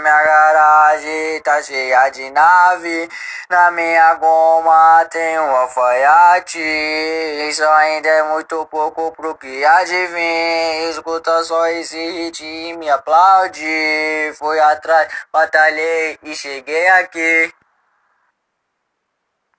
Minha garagem tá cheia de nave. Na minha goma tem um alfaiate. Isso ainda é muito pouco pro que adivinha. Escuta só esse hit e me aplaude. Fui atrás, batalhei e cheguei aqui.